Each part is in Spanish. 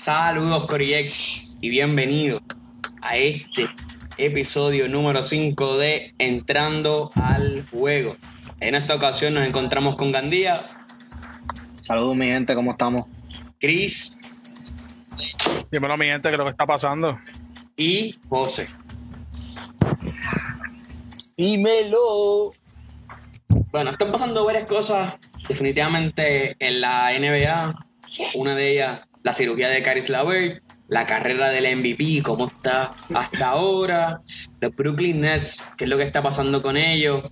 Saludos Coriex y bienvenido a este episodio número 5 de Entrando al Juego. En esta ocasión nos encontramos con Gandía. Saludos mi gente, ¿cómo estamos? Chris. Dímelo mi gente, ¿qué es lo que está pasando? Y José. Dímelo. Bueno, están pasando varias cosas definitivamente en la NBA. Una de ellas, la cirugía de Caris Lavert, la carrera del MVP, cómo está hasta ahora, los Brooklyn Nets, qué es lo que está pasando con ellos.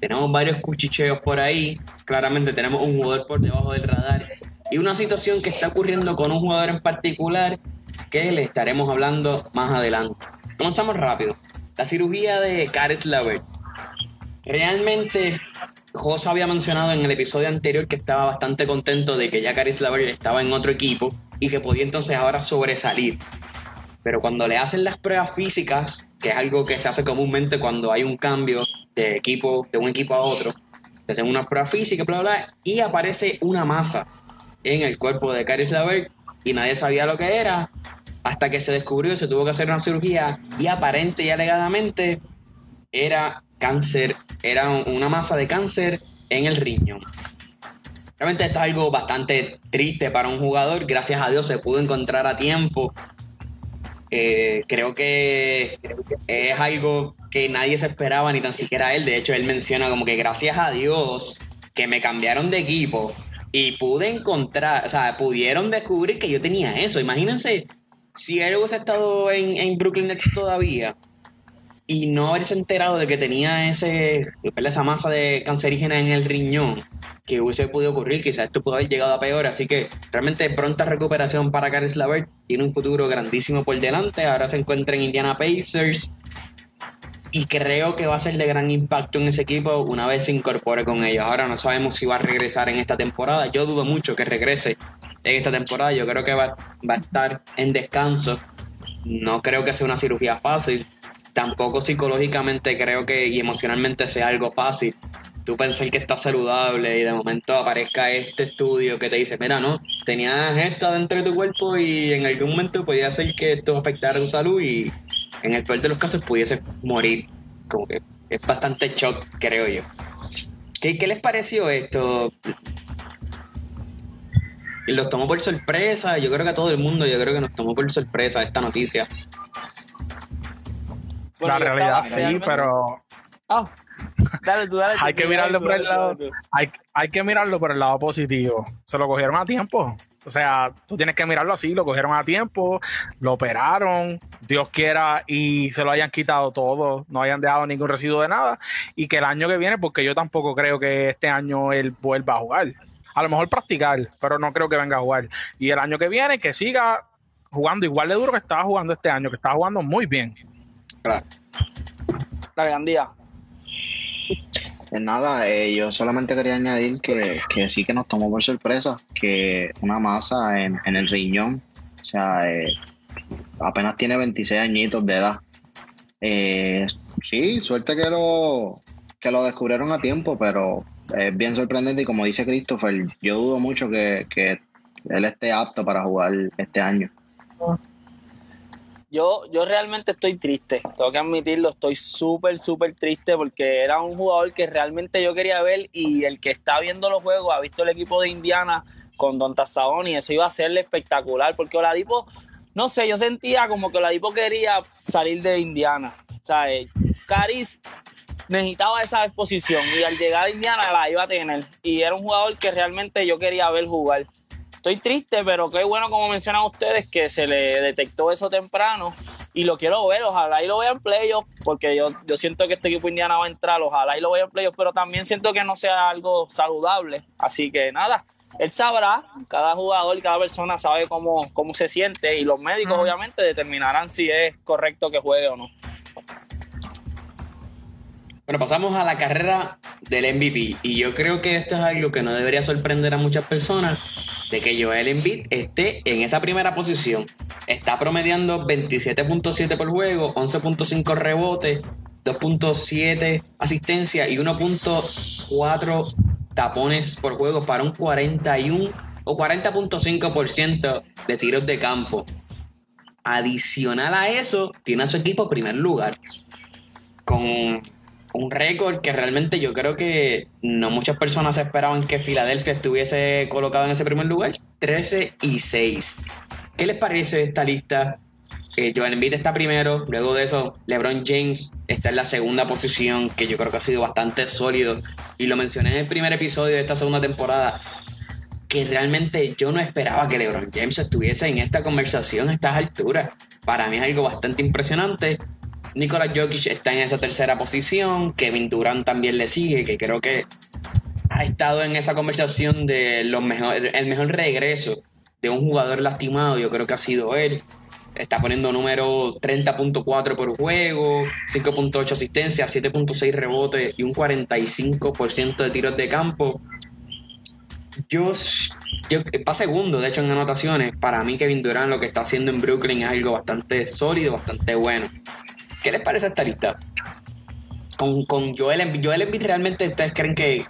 Tenemos varios cuchicheos por ahí. Claramente tenemos un jugador por debajo del radar. Y una situación que está ocurriendo con un jugador en particular que le estaremos hablando más adelante. Comenzamos rápido. La cirugía de Caris Lavert. Realmente José había mencionado en el episodio anterior que estaba bastante contento de que ya Caris Lavert estaba en otro equipo y que podía entonces ahora sobresalir. Pero cuando le hacen las pruebas físicas, que es algo que se hace comúnmente cuando hay un cambio de equipo, de un equipo a otro, se hacen unas pruebas físicas, bla, bla, y aparece una masa en el cuerpo de Caris Lavert y nadie sabía lo que era hasta que se descubrió y se tuvo que hacer una cirugía y aparente y alegadamente era cáncer, era una masa de cáncer en el riñón. Realmente esto es algo bastante triste para un jugador. Gracias a Dios se pudo encontrar a tiempo. Eh, creo que es algo que nadie se esperaba, ni tan siquiera él. De hecho, él menciona como que gracias a Dios que me cambiaron de equipo y pude encontrar, o sea, pudieron descubrir que yo tenía eso. Imagínense si él hubiese estado en, en Brooklyn Nets todavía y no haberse enterado de que tenía ese, esa masa de cancerígena en el riñón que hubiese podido ocurrir, quizás esto pudo haber llegado a peor, así que realmente pronta recuperación para Caris Lavert, tiene un futuro grandísimo por delante, ahora se encuentra en Indiana Pacers. Y creo que va a ser de gran impacto en ese equipo una vez se incorpore con ellos. Ahora no sabemos si va a regresar en esta temporada, yo dudo mucho que regrese en esta temporada, yo creo que va, va a estar en descanso, no creo que sea una cirugía fácil, tampoco psicológicamente creo que y emocionalmente sea algo fácil. Tú pensar que estás saludable y de momento aparezca este estudio que te dice, mira, no, tenías esto dentro de tu cuerpo y en algún momento podía ser que esto afectara tu salud y en el peor de los casos pudiese morir. Como que es bastante shock, creo yo. ¿Qué, qué les pareció esto? ¿Los tomó por sorpresa? Yo creo que a todo el mundo, yo creo que nos tomó por sorpresa esta noticia la realidad sí, pero. Ah, dale, tú, dale, hay que mirarlo por el lado. Hay, hay, que mirarlo por el lado positivo. Se lo cogieron a tiempo. O sea, tú tienes que mirarlo así, lo cogieron a tiempo, lo operaron, Dios quiera, y se lo hayan quitado todo, no hayan dejado ningún residuo de nada, y que el año que viene, porque yo tampoco creo que este año él vuelva a jugar. A lo mejor practicar, pero no creo que venga a jugar. Y el año que viene, que siga jugando igual de duro que estaba jugando este año, que estaba jugando muy bien. Claro. La grandía. Pues nada, eh, yo solamente quería añadir que, sí que nos tomó por sorpresa que una masa en, el riñón, o sea, eh, apenas tiene 26 añitos de edad. Eh, sí, suerte que lo, que lo descubrieron a tiempo, pero es bien sorprendente y como dice Christopher, yo dudo mucho que, que él esté apto para jugar este año. Yo, yo realmente estoy triste, tengo que admitirlo, estoy súper, súper triste porque era un jugador que realmente yo quería ver y el que está viendo los juegos ha visto el equipo de Indiana con Don Tazzabón y eso iba a ser espectacular porque Oladipo, no sé, yo sentía como que Oladipo quería salir de Indiana, ¿sabes? Caris necesitaba esa exposición y al llegar a Indiana la iba a tener y era un jugador que realmente yo quería ver jugar estoy triste, pero qué bueno, como mencionan ustedes, que se le detectó eso temprano y lo quiero ver. Ojalá y lo vea en playoffs, porque yo, yo siento que este equipo indiana va a entrar. Ojalá y lo vea en playoffs, pero también siento que no sea algo saludable. Así que nada, él sabrá, cada jugador y cada persona sabe cómo, cómo se siente y los médicos, obviamente, determinarán si es correcto que juegue o no. Bueno, pasamos a la carrera del MVP. Y yo creo que esto es algo que no debería sorprender a muchas personas, de que Joel Embiid esté en esa primera posición. Está promediando 27.7 por juego, 11.5 rebotes, 2.7 asistencia y 1.4 tapones por juego para un 41 o 40.5% de tiros de campo. Adicional a eso, tiene a su equipo primer lugar. Con un récord que realmente yo creo que no muchas personas esperaban que Filadelfia estuviese colocado en ese primer lugar. 13 y 6. ¿Qué les parece esta lista? Eh, Joel Embiid está primero, luego de eso LeBron James está en la segunda posición, que yo creo que ha sido bastante sólido. Y lo mencioné en el primer episodio de esta segunda temporada, que realmente yo no esperaba que LeBron James estuviese en esta conversación a estas alturas. Para mí es algo bastante impresionante. Nikola Jokic está en esa tercera posición, Kevin Durant también le sigue, que creo que ha estado en esa conversación de los mejor, el mejor regreso de un jugador lastimado, yo creo que ha sido él está poniendo número 30.4 por juego, 5.8 asistencia, 7.6 rebotes y un 45% de tiros de campo. Yo, yo segundo, de hecho, en anotaciones, para mí Kevin Durant lo que está haciendo en Brooklyn es algo bastante sólido, bastante bueno. ¿Qué les parece esta lista? Con, con Joel Embiid, Joel Embiid realmente ustedes creen que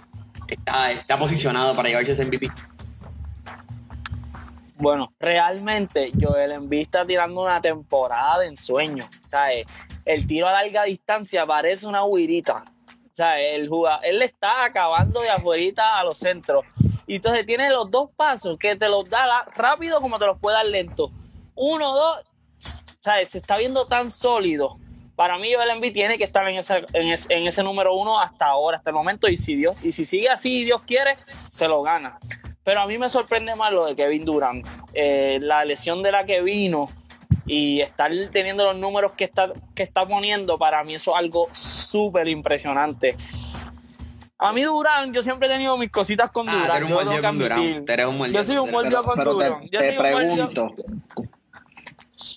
está, está posicionado para llevarse ese MVP? Bueno, realmente Joel Embiid está tirando una temporada de ensueño. ¿sabes? El tiro a larga distancia parece una huirita. ¿sabes? El jugador, él le está acabando de afuera a los centros. Y entonces tiene los dos pasos que te los da rápido como te los puede dar lento. Uno, dos, ¿sabes? Se está viendo tan sólido. Para mí Joel Embiid tiene que estar en ese, en, ese, en ese número uno hasta ahora, hasta el momento. Y si Dios, y si sigue así, Dios quiere, se lo gana. Pero a mí me sorprende más lo de Kevin Durant. Eh, la lesión de la que vino y estar teniendo los números que está, que está poniendo, para mí eso es algo súper impresionante. A mí Durán, yo siempre he tenido mis cositas con ah, Durán. un buen con Durán. Yo soy un buen con Durán. te pregunto,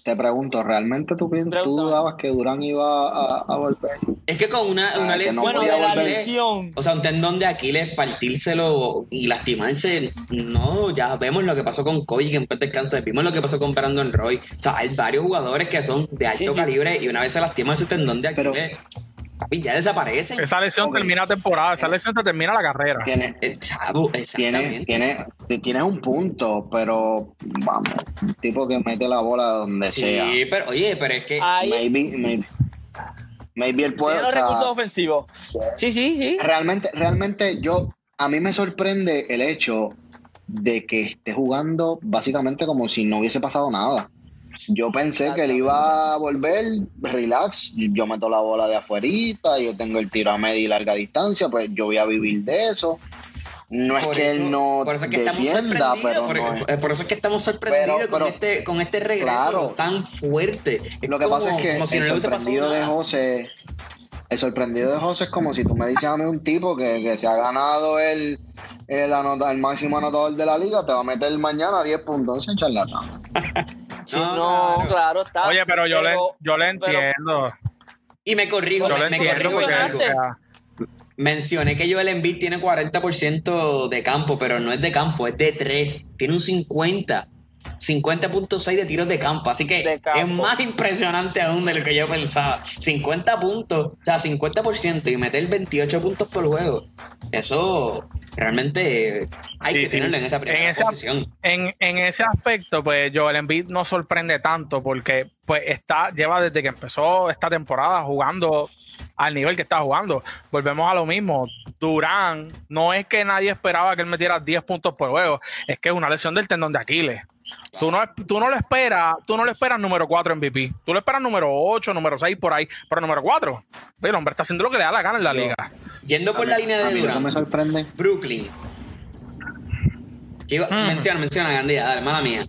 te pregunto, ¿realmente tú, tú dudabas que Durán iba a, volver? Es que con una, una lesión, bueno, de la lesión. O sea, un tendón de Aquiles, partírselo y lastimarse, no, ya vemos lo que pasó con Kobe, que en paz descansa, vimos lo que pasó con Brandon Roy. O sea, hay varios jugadores que son de alto calibre y una vez se lastima ese tendón de Aquiles ya desaparece. Esa lesión termina temporada, esa lesión te termina la carrera. Tiene, eh, tiene, tiene, tienes un punto, pero vamos, un tipo que mete la bola donde sea. Sí, pero oye, pero es que. Maybe, maybe, maybe él puede. Tiene recursos ofensivos. Sí, sí, sí. Realmente, realmente yo, a mí me sorprende el hecho de que esté jugando básicamente como si no hubiese pasado nada. Yo pensé que él iba a volver, relax, yo meto la bola de afuerita, yo tengo el tiro a media y larga distancia, pues yo voy a vivir de eso. No es que él no por eso es que defienda, pero por, no por, eso es que estamos sorprendidos con, este, con este regreso tan fuerte. lo que pasa es que el sorprendido de José, el sorprendido de José es como si tú me dices a mí un tipo que, que se ha ganado el, el, anota, el máximo anotador de la liga, te va a meter mañana 10 puntos en charlatán. no, claro. está. Oye, pero yo le, yo le entiendo. Y me corrijo, me, me corrijo Mencioné que Joel Embiid tiene 40% de campo, pero no es de campo, es de 3. Tiene un 50. 50.6 de tiros de campo. Así que es más impresionante aún de lo que yo pensaba. 50 puntos, o sea, 50% y meter 28 puntos por juego. Eso realmente hay que tenerlo en esa primera posición. En, en, ese aspecto, pues Joel Embiid no sorprende tanto porque pues está, lleva desde que empezó esta temporada jugando al nivel que está jugando. Volvemos a lo mismo. Durán, no es que nadie esperaba que él metiera 10 puntos por juego, es que es una lesión del tendón de Aquiles. Tú no, tú no lo esperas, tú no lo esperas número 4 MVP. Tú lo esperas número 8, número 6 por ahí, pero número 4. El hombre está haciendo lo que le da la gana en la liga. Yendo por la línea de Durán. me sorprende. Brooklyn. Hmm. Menciona, menciona, Gandía, dale, mala mía.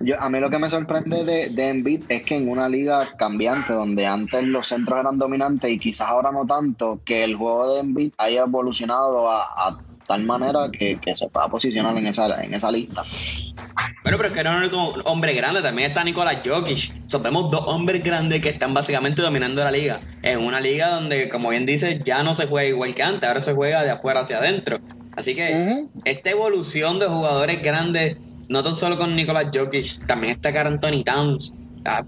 Yo, a mí lo que me sorprende de, de Embiid es que en una liga cambiante donde antes los centros eran dominantes y quizás ahora no tanto, que el juego de Embiid haya evolucionado a, tal manera que, se pueda posicionar en esa, en esa lista. Bueno, pero es que no es un hombre grande, también está Nicolás Jokic. So, vemos dos hombres grandes que están básicamente dominando la liga. En una liga donde, como bien dice, ya no se juega igual que antes, ahora se juega de afuera hacia adentro. Así que esta evolución de jugadores grandes no tan solo con Nicolas Jokic, también está Carl Anthony Towns,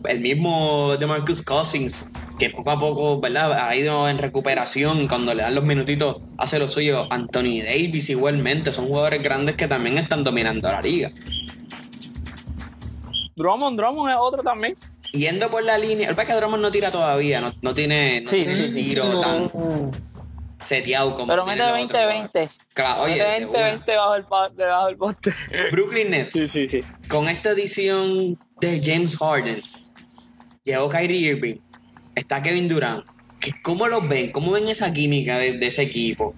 el mismo de Marcus Cousins, que poco a poco, ¿verdad? Ha ido en recuperación cuando le dan los minutitos hace lo suyo. Anthony Davis igualmente, son jugadores grandes que también están dominando la liga. Drummond, Drummond es otro también. Yendo por la línea, el que Drummond no tira todavía, no, no tiene, no tiene tiro tan seteado como Pero mete 20-20. Claro, oye. 20-20 bajo el, debajo del poste. Brooklyn Nets. Sí, sí, sí. Con esta edición de James Harden, llegó Kyrie Irving, está Kevin Durant. ¿Cómo los ven? ¿Cómo ven esa química de, ese equipo?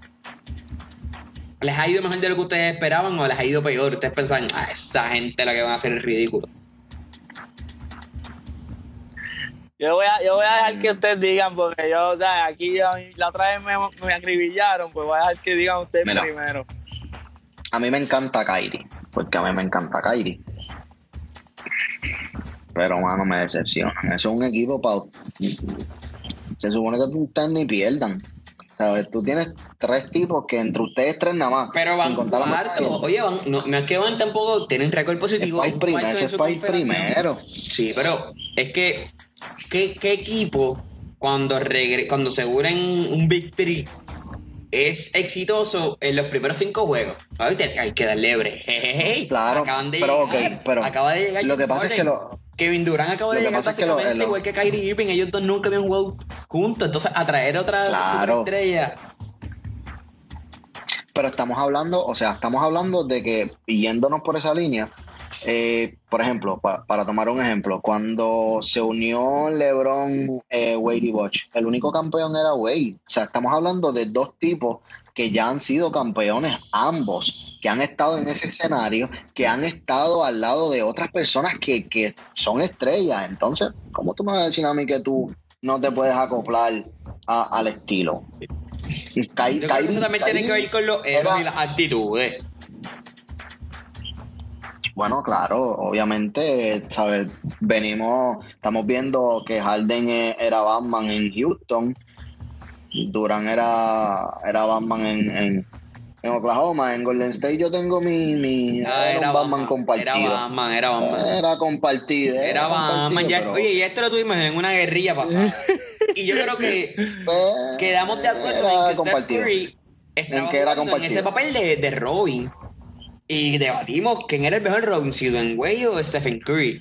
¿Les ha ido mejor de lo que ustedes esperaban o les ha ido peor? Ustedes pensaban, ah, esa gente la que van a hacer es ridículo. Yo voy, a, yo voy a dejar que ustedes digan, porque yo, o sea, aquí la otra vez me, me, acribillaron, pues voy a dejar que digan ustedes primero. A mí me encanta Kyrie, porque a mí me encanta Kyrie. Pero, mano, me decepciona. Eso es un equipo para. Se supone que ustedes ni pierdan. ¿Sabes? Tú tienes tres tipos que entre ustedes tres nada más. Pero van cuarto. Oye, van, no, no, es que van tampoco, tienen récord positivo. Es para es para primero. Sí, pero es que ¿qué, equipo cuando, cuando aseguren un victory es exitoso en los primeros cinco juegos? Hay que darle break. Claro, Acaban de pero, llegar, pero acaba de llegar. Lo que pasa es que lo, Kevin Durant acaba de llegar básicamente igual que Kyrie Irving. Ellos dos nunca habían jugado juntos. Entonces, atraer otra estrella pero estamos hablando, o sea, estamos hablando de que yéndonos por esa línea, eh, por ejemplo, para tomar un ejemplo, cuando se unió LeBron, eh, Wade y Bosch, el único campeón era Wade. O sea, estamos hablando de dos tipos que ya han sido campeones ambos, que han estado en ese escenario, que han estado al lado de otras personas que, que son estrellas. Entonces, ¿cómo tú me vas a decir a mí que tú no te puedes acoplar al estilo? eso también tiene que ver con los y las actitudes. Bueno, claro, obviamente, ¿sabes? Venimos, estamos viendo que Harden e, era Batman en Houston, Durán era, era Batman en, en, Oklahoma, en Golden State yo tengo mi, mi ah, era, Batman, compartido. Era Batman, era Batman. Era compartido. Era, Batman. Oye, y esto lo tuvimos en una guerrilla pasada. y yo creo que pues, quedamos de acuerdo en que Steph Curry estaba en, que era en ese papel de, de Robin. Y debatimos quién era el mejor Robin, si Dwayne o Stephen Curry.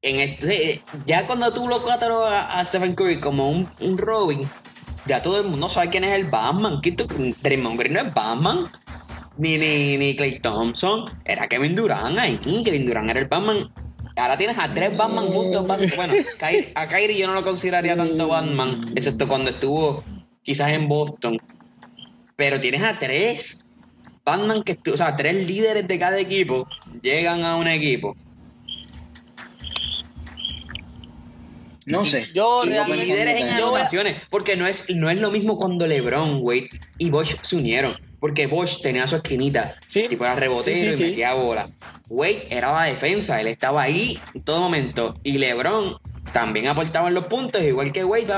En este, ya cuando tú lo catalogas a Stephen Curry como un, un, Robin, ya todo el mundo sabe quién es el Batman. Draymond Green no es Batman. Ni, ni, ni Clay Thompson. Era Kevin Durant ahí. Kevin Durant era el Batman. Ahora tienes a tres Batman juntos. Bueno, a Kyrie yo no lo consideraría tanto Batman, excepto cuando estuvo quizás en Boston. Pero tienes a tres Batman que, o sea, tres líderes de cada equipo llegan a un equipo. No sé. Yo líderes en anotaciones. Porque no es, no es lo mismo cuando LeBron, Wade y Bosch se unieron. Porque Bosch tenía su esquinita. Sí. Tipo era rebotero y metía bola. Wade era la defensa. Él estaba ahí en todo momento. Y LeBron también aportaba en los puntos, igual que Wade.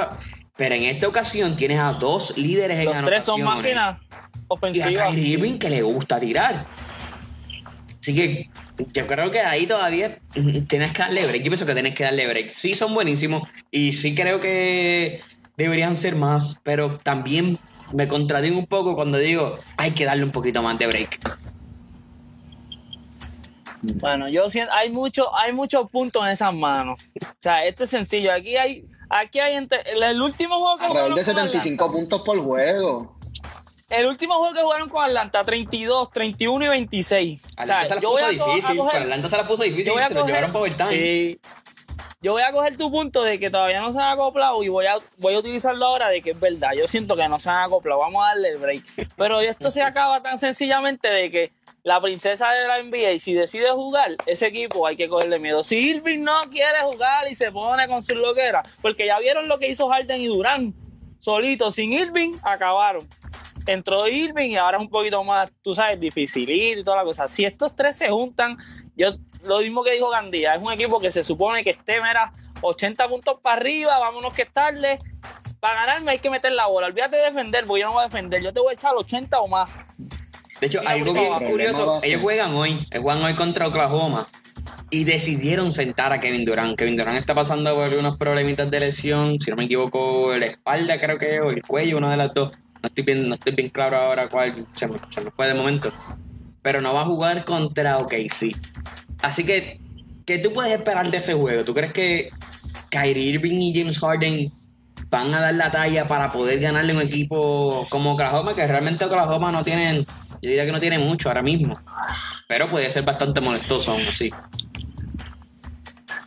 Pero en esta ocasión tienes a dos líderes en anotaciones. Los tres son máquinas ofensiva. Y a Kyrie Irving que le gusta tirar. Así que yo creo que ahí todavía tienes que darle break. Yo pienso que tienes que darle break. Sí, son buenísimos y sí creo que deberían ser más, pero también me contradigo un poco cuando digo hay que darle un poquito más de break. Bueno, yo siento, hay mucho, hay muchos puntos en esas manos. O sea, esto es sencillo. Aquí hay, aquí hay el último juego. Alrededor de 75 puntos por juego. El último juego que jugaron con Atlanta, 32, 31 y 26. Atlanta se la puso difícil, Atlanta se la puso difícil y se lo llevaron para overtime. Sí. Yo voy a coger tu punto de que todavía no se han acoplado y voy a, voy a utilizarlo ahora de que es verdad. Yo siento que no se han acoplado. Vamos a darle el break. Pero esto se acaba tan sencillamente de que la princesa de la NBA, si decide jugar, ese equipo hay que cogerle miedo. Si Irving no quiere jugar y se pone con su loquera, porque ya vieron lo que hizo Harden y Durán, solito, sin Irving, acabaron entró Irving y ahora es un poquito más, tú sabes, dificilito y toda la cosa. Si estos tres se juntan, yo lo mismo que dijo Gandía, es un equipo que se supone que esté, mira, 80 puntos para arriba, vámonos que estarle. Para ganarme hay que meter la bola. Olvídate de defender, porque yo no voy a defender. Yo te voy a echar 80 o más. De hecho, algo bien curioso, ellos juegan hoy, juegan hoy contra Oklahoma. y decidieron sentar a Kevin Durant. Kevin Durant está pasando por unos problemitas de lesión, si no me equivoco, la espalda creo que o el cuello, una de las dos. No estoy bien, no estoy bien claro ahora cuál se me, se me fue de momento. Pero no va a jugar contra OKC. Así que, ¿qué tú puedes esperar de ese juego? ¿Tú crees que Kyrie Irving y James Harden van a dar la talla para poder ganarle un equipo como Oklahoma? Que realmente Oklahoma no tienen, yo diría que no tiene mucho ahora mismo. Pero puede ser bastante molestoso aún así.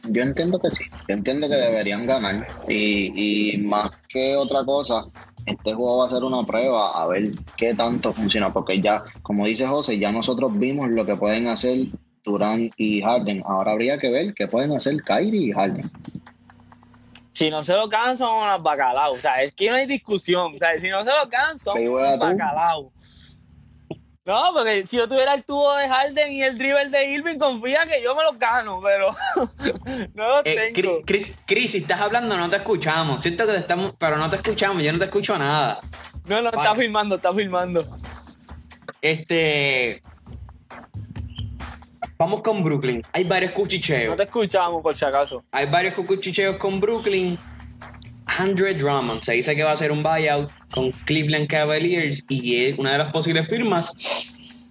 Yo entiendo que sí, yo entiendo que deberían ganar y, y más que otra cosa, este juego va a ser una prueba a ver qué tanto funciona, porque ya, como dice José, ya nosotros vimos lo que pueden hacer Durant y Harden. Ahora habría que ver qué pueden hacer Kyrie y Harden. Si no se lo ganan, son unos bacalaos. O sea, es que no hay discusión. O sea, si no se lo ganan, son unos bacalaos. No, porque si yo tuviera el tubo de Harden y el dribble de Irving, confía que yo me los gano, pero no los Eh, tengo. Cri- si estás hablando no te escuchamos. Siento que te estamos, pero no te escuchamos, yo no te escucho nada. No, no, está Vale. filmando, está filmando. Este. Vamos con Brooklyn. Hay varios No cuchicheos. te escuchamos, por si acaso. Hay varios cuchicheos con Brooklyn. Andre Drummond se dice que va a hacer un buyout con Cleveland Cavaliers y una de las posibles firmas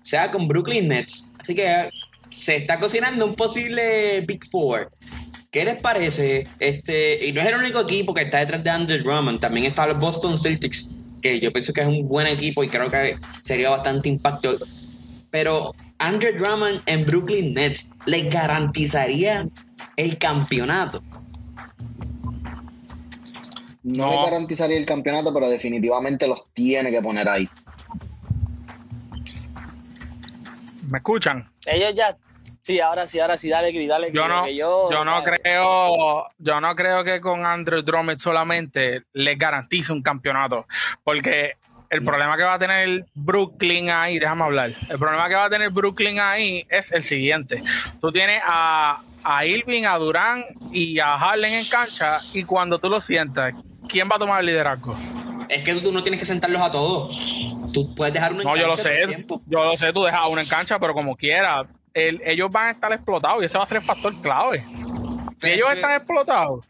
sea con Brooklyn Nets. Así que se está cocinando un posible Big Four. ¿Qué les parece? Este, y no es el único equipo que está detrás de Andre Drummond, también está los Boston Celtics, que yo pienso que es un buen equipo y creo que sería bastante impacto. Pero Andre Drummond en Brooklyn Nets les garantizaría el campeonato. No, No. le garantizaría el campeonato, pero definitivamente los tiene que poner ahí. ¿Me escuchan? Ellos ya. Sí, ahora sí, ahora sí, dale, dale. Yo no, yo, yo no dale. creo, yo no creo que con Andrew Drummond solamente les garantice un campeonato, porque el problema que va a tener Brooklyn ahí, déjame hablar, el problema que va a tener Brooklyn ahí es el siguiente. Tú tienes a, a Irving, a Durán y a Harden en cancha y cuando tú lo sientas, ¿quién va a tomar el liderazgo? Es que tú no tienes que sentarlos a todos. Tú puedes dejar uno en No, yo lo cancha todo el sé, tiempo. yo lo sé, tú dejas uno en cancha, pero como quiera, el- ellos van a estar explotados y ese va a ser el factor clave. Si Pero ellos que- están explotados,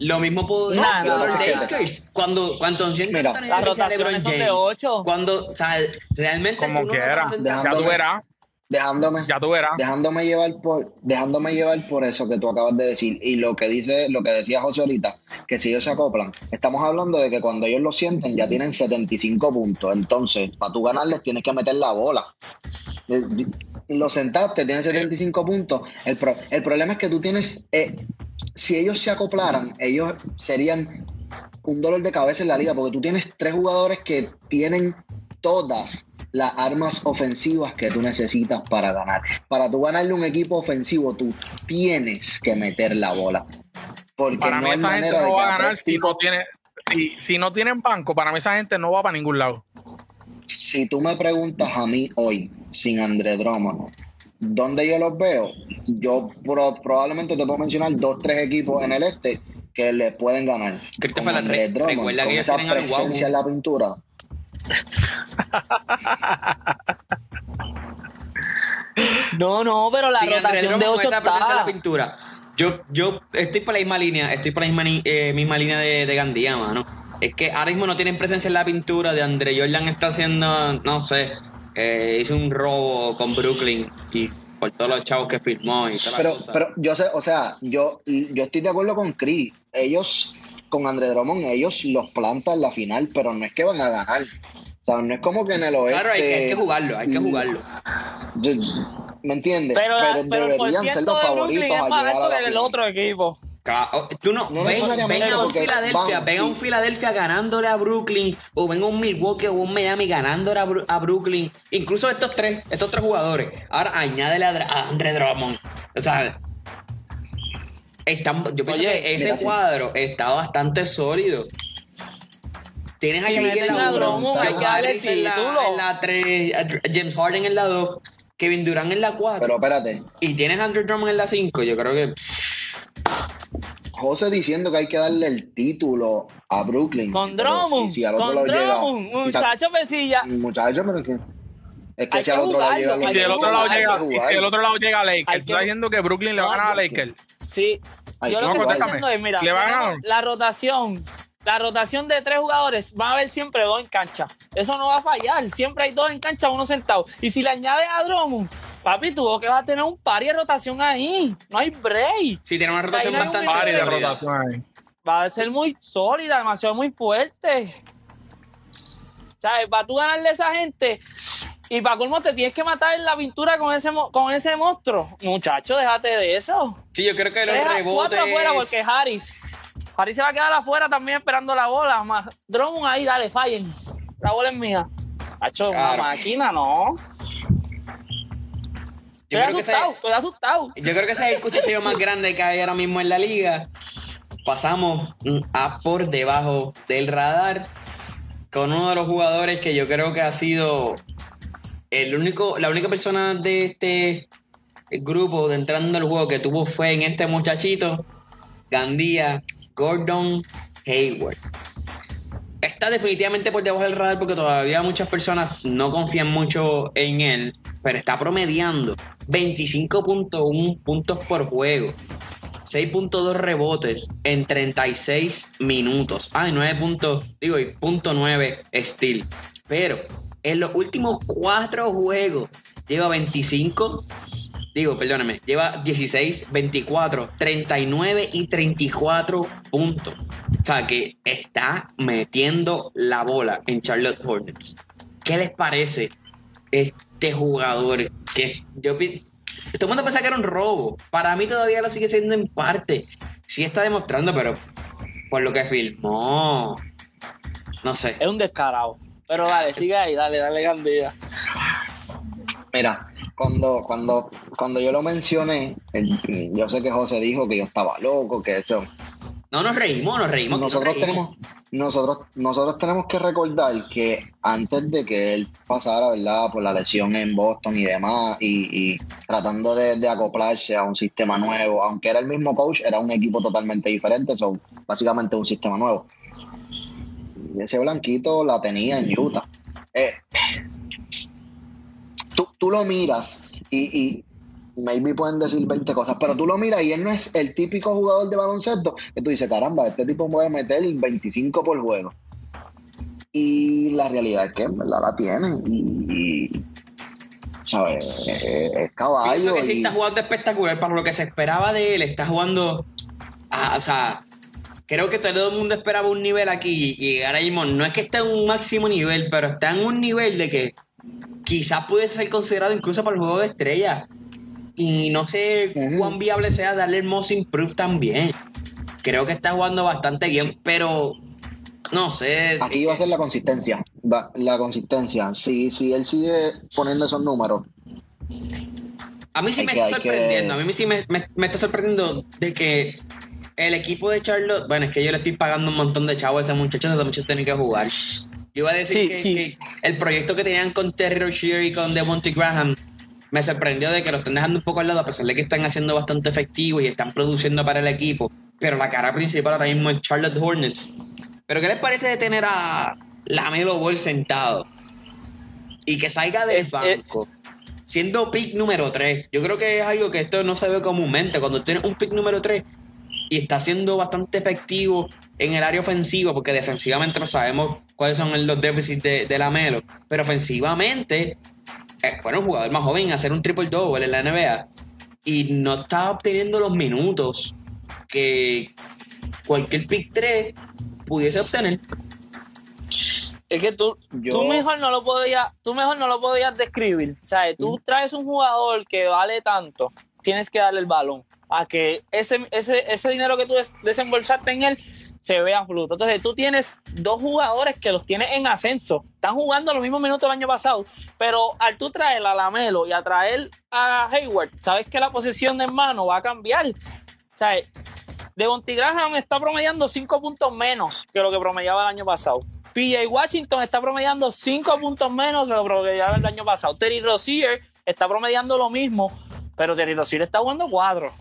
Lo mismo puedo decir de no, los no, Lakers. Cuando, cuando Mira, Las rotaciones son de James, ocho. Cuando, o sea, realmente como tú no lo quiera, ya Dejando- tú verás, Dejándome, ya tú verás. dejándome llevar por, dejándome llevar por eso que tú acabas de decir y lo que dice, lo que decía José ahorita, que si ellos se acoplan, estamos hablando de que cuando ellos lo sienten ya tienen 75 puntos, entonces para tú ganarles tienes que meter la bola. Eh, Lo sentaste, tienes 75 puntos. El, pro- el problema es que tú tienes, eh, si ellos se acoplaran, ellos serían un dolor de cabeza en la liga, porque tú tienes tres jugadores que tienen todas las armas ofensivas que tú necesitas para ganar. Para tú ganarle un equipo ofensivo, tú tienes que meter la bola. Porque Para no mí hay esa gente manera no va a ganar si no tiene, si, si no tienen banco, para mí esa gente no va para ningún lado. si tú me preguntas a mí hoy, sin André Drummond, ¿dónde yo los veo? Yo pro- probablemente te puedo mencionar dos, tres equipos en el este que le pueden ganar. Con André Drummond, recuerda con que ellos esa presencia en la pintura. No, no, pero la Sí, rotación de Drummond, 8 esa presencia en la está. pintura. Yo, yo estoy por la misma línea, estoy por la misma, eh, misma línea de, de Gandía, mano. Es que ahora mismo no tienen presencia en la pintura. De André Jordan está haciendo, no sé, eh, hizo un robo con Brooklyn y por todos los chavos que firmó y toda la Pero, cosa. pero yo sé, o sea, yo, yo estoy de acuerdo con Chris. Ellos, con André Drummond, ellos los plantan la final, pero no es que van a ganar. O sea, no es como que en el oeste. claro, hay que, hay que jugarlo, hay que jugarlo. Yo- ¿Me entiendes? Pero, pero el deberían ser los de favoritos Brooklyn a es más llegar a alto la que el otro equipo. Ca- oh, Tú no, No ven, necesariamente, ven a un Filadelfia, ven a un sí. Filadelfia ganándole a Brooklyn, o ven a un Milwaukee o un Miami ganándole a, Brooklyn. Incluso estos tres, estos tres jugadores. Ahora añádele a, a Andre Drummond. O sea, están, yo pienso Oye, que ese mira, sí. cuadro está bastante sólido. Tienes a Si KD en la a uno, Drummond, hay Joe que darle Harris en la, título. en la tres, James Harden en la 2, Kevin Durant en la 4 Pero espérate, y tienes a Andre Drummond en la 5. Yo creo que José diciendo que hay que darle el título a Brooklyn. Con Drummond, si al otro con lado llega- Drummond, muchacho pesilla. Muchacho, pero que. Es que Hay si que al otro jugarlo, llega Y si el otro lado llega, y si el otro lado llega Lakers, que- ¿estás diciendo que Brooklyn le va a ganar a Lakers? Sí, yo lo que estoy diciendo es, mira, Si le van a tenemos ganar. la rotación, la rotación de tres jugadores, van a haber siempre dos en cancha. Eso no va a fallar. Siempre hay dos en cancha, uno sentado. Y si le añades a Drummond, papi, tú que vas a tener un par de rotación ahí. No hay break. Sí, tiene una rotación Ahí no hay un bastante de rotación ahí. Va a ser muy sólida, demasiado muy fuerte. ¿Sabes? Para tú ganarle a esa gente. Y para colmo te tienes que matar en la pintura con ese, con ese monstruo. Muchacho, déjate de eso. Sí, yo creo que los Tres a- rebotes. cuatro afuera porque Harris. Harris se va a quedar afuera también esperando la bola. Más Drummond ahí, dale, fallen. La bola es mía. Hacho, Claro. una máquina, no. Yo Estoy creo, que ese, asustado, estoy asustado. yo creo que ese es el cuchillo más grande que hay ahora mismo en la liga. Pasamos a por debajo del radar con uno de los jugadores que yo creo que ha sido el único, la única persona de este grupo de entrando al juego que tuvo fe en este muchachito, Gandía Gordon Hayward. Está definitivamente por debajo del radar porque todavía muchas personas no confían mucho en él, pero está promediando 25.1 puntos por juego, 6.2 rebotes en 36 minutos. Ah, y 9 puntos, digo, y punto 9 steal. Pero en los últimos cuatro juegos lleva 25, digo, perdóname, lleva 16, 24, 39 y 34 puntos. O sea, que está metiendo la bola en Charlotte Hornets. ¿Qué les parece este jugador? Que yo todo el mundo pensaba que era un robo. Para mí todavía lo sigue siendo en parte. Sí está demostrando, pero por lo que filmó. No sé. Es un descarado. Pero dale, sigue ahí, dale, dale, Gandía. Mira, cuando, cuando, cuando yo lo mencioné, yo sé que José dijo que yo estaba loco, que eso. No nos reímos, nos reímos. nos Nosotros reímos. tenemos, nosotros, nosotros tenemos que recordar que antes de que él pasara, ¿verdad? Por la lesión en Boston y demás, y, y tratando de, de acoplarse a un sistema nuevo, aunque era el mismo coach, era un equipo totalmente diferente, son básicamente un sistema nuevo. Y ese blanquito la tenía en Utah. Eh, tú, tú lo miras y, y maybe pueden decir 20 cosas, pero tú lo miras y él no es el típico jugador de baloncesto que tú dices, caramba, este tipo puede meter 25 por juego. Y la realidad es que en verdad la tiene. Y, y, ¿sabes? Es, caballo. Pienso que sí y- está jugando espectacular para lo que se esperaba de él. Está jugando. a- o sea, creo que todo el mundo esperaba un nivel aquí. Y ahora mismo no es que esté en un máximo nivel, pero está en un nivel de que quizás puede ser considerado incluso para el juego de estrella. Y no sé cuán viable sea darle el most improve también. Creo que está jugando bastante bien, pero no sé. Aquí va a ser la consistencia. Va- la consistencia. Si, si él sigue poniendo esos números, A mí sí me que- está que- sorprendiendo. A mí sí me, me- me está sorprendiendo de que el equipo de Charlotte. Bueno, es que yo le estoy pagando un montón de chavos a ese muchacho. Ese muchacho tiene que jugar. Yo iba a decir Sí, que, sí. que el proyecto que tenían con Terry Rozier y con Devontae Graham me sorprendió de que lo están dejando un poco al lado, a pesar de que están haciendo bastante efectivo y están produciendo para el equipo. Pero la cara principal ahora mismo es Charlotte Hornets. Pero ¿qué les parece de tener a Lamelo Ball sentado? Y que salga del Es- eh, banco. Siendo pick número 3. Yo creo que es algo que esto no se ve comúnmente. Cuando tienes un pick número 3 y está siendo bastante efectivo en el área ofensiva, porque defensivamente no sabemos cuáles son los déficits de, de Lamelo, pero ofensivamente, eh, bueno, un jugador más joven hacer un triple double en la NBA y no está obteniendo los minutos que cualquier pick 3 pudiese obtener. Es que tú, Yo- tú mejor no lo podías, tú mejor no lo podías describir. ¿Sabes? Tú traes un jugador que vale tanto, tienes que darle el balón. A que ese, ese, ese dinero que tú des- desembolsaste en él se vea fruto. Entonces tú tienes dos jugadores que los tienes en ascenso. Están jugando los mismos minutos del año pasado. Pero al tú traer a Lamelo y a traer a Hayward, sabes que la posición de mano va a cambiar. ¿Sabes? Devontae Graham está promediando 5 puntos menos que lo que promediaba el año pasado. PJ Washington está promediando 5 puntos menos que lo que promediaba el año pasado. Terry Rozier está promediando lo mismo, pero Terry Rozier está jugando cuadros.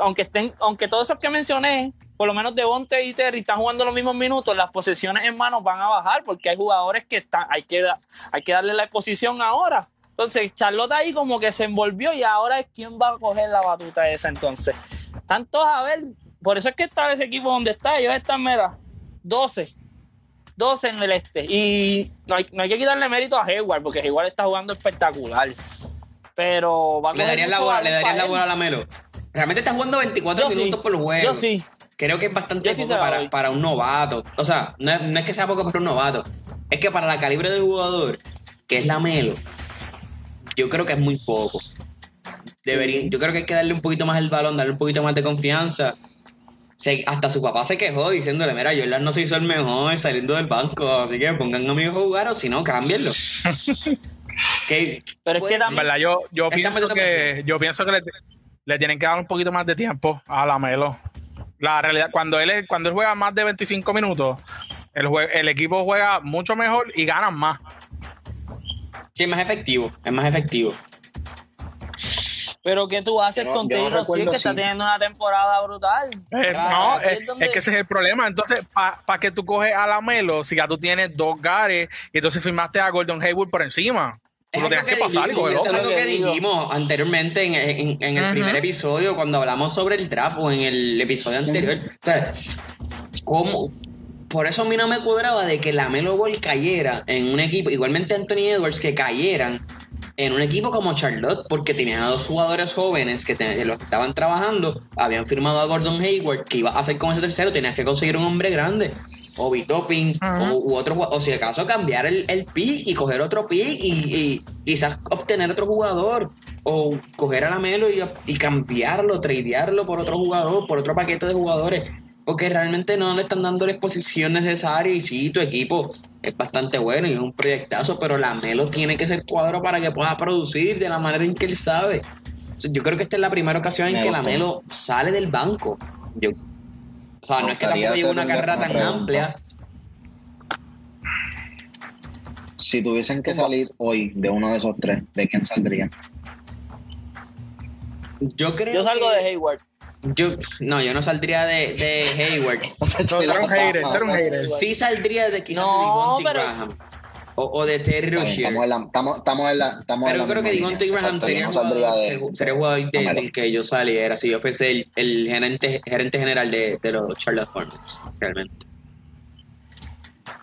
Aunque estén, aunque todos esos que mencioné por lo menos Devonte y Terry están jugando los mismos minutos, las posesiones en manos van a bajar porque hay jugadores que están, hay que, hay que darle la exposición ahora. Entonces, Charlotte ahí como que se envolvió y ahora es quién va a coger la batuta esa entonces. Tantos a ver, por eso es que está ese equipo donde está, ellos están, mira, 12. 12 en el este. Y no hay, no hay que quitarle mérito a Hayward, porque Hayward está jugando espectacular. Pero va a Le darían la bola, le darían la bola a la Melo. Realmente está jugando 24 Yo minutos sí. por juego. Yo sí. Creo que es bastante sí poco para, para un novato. O sea, no es, no es que sea poco para un novato. Es que para la calibre de jugador, que es la Melo, yo creo que es muy poco. Debería, yo creo que hay que darle un poquito más el balón, darle un poquito más de confianza. Se- hasta su papá se quejó diciéndole, mira, Jordan no se hizo el mejor saliendo del banco, así que pongan a mi hijo a jugar o si no, cámbienlo. que, Pero es que también- En verdad, yo, yo pienso que, yo pienso que le, le tienen que dar un poquito más de tiempo a la Melo. La realidad, cuando él, cuando él juega más de 25 minutos, el, jue- el equipo juega mucho mejor y ganan más. Sí, es más efectivo, es más efectivo. Pero ¿qué tú haces Yo no- con no Taylor Swift que está teniendo una temporada brutal? Eh, Ah, no, aquí es, es donde- es que ese es el problema. Entonces, ¿para que tú coges a la Melo si ya tú tienes dos gares y entonces firmaste a Gordon Hayward por encima? Tú lo que pasar dijimos, es Eso es algo lo que dijimos anteriormente en, en- en el primer episodio, cuando hablamos sobre el draft o en el episodio anterior. O sea, ¿cómo? Por eso a mí no me cuadraba de que la Melo Ball cayera en un equipo, igualmente Anthony Edwards, que cayeran en un equipo como Charlotte, porque tenían a dos jugadores jóvenes que te- los estaban trabajando, habían firmado a Gordon Hayward, que iba a hacer con ese tercero, tenías que conseguir un hombre grande, o Topping, Ujú. o u otro o si acaso cambiar el, el pick y coger otro pick y, y quizás obtener otro jugador, o coger a la Melo y, y cambiarlo, tradearlo por otro jugador, por otro paquete de jugadores. Porque realmente no le están dando la exposición necesaria y sí, tu equipo es bastante bueno y es un proyectazo, pero la Melo tiene que ser cuadro para que pueda producir de la manera en que él sabe. O sea, Yo creo que esta es la primera ocasión en que la. Melo sale del banco. Yo, o sea, no es que tampoco lleve una carrera una tan pregunta. amplia. Si tuviesen que salir hoy de uno de esos tres, ¿de quién saldrían? Yo creo Yo salgo que- de Hayward. Yo, no, yo no saldría de, de Hayward. eres un hater, un. Sí saldría de quizás No, de Devontae pero- Graham. O, o de Terry Rozier. Estamos en la, estamos, estamos en la, estamos en Pero la creo que Devontae. Graham sería no jugador, de- sería jugador de- del que yo saliera si yo fuese el, el gerente, gerente general de, de los Charlotte Hornets, realmente.